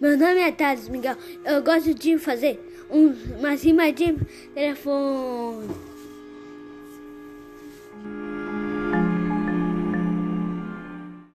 Meu nome é Thales Miguel. Eu gosto de fazer um, uma rima de telefone.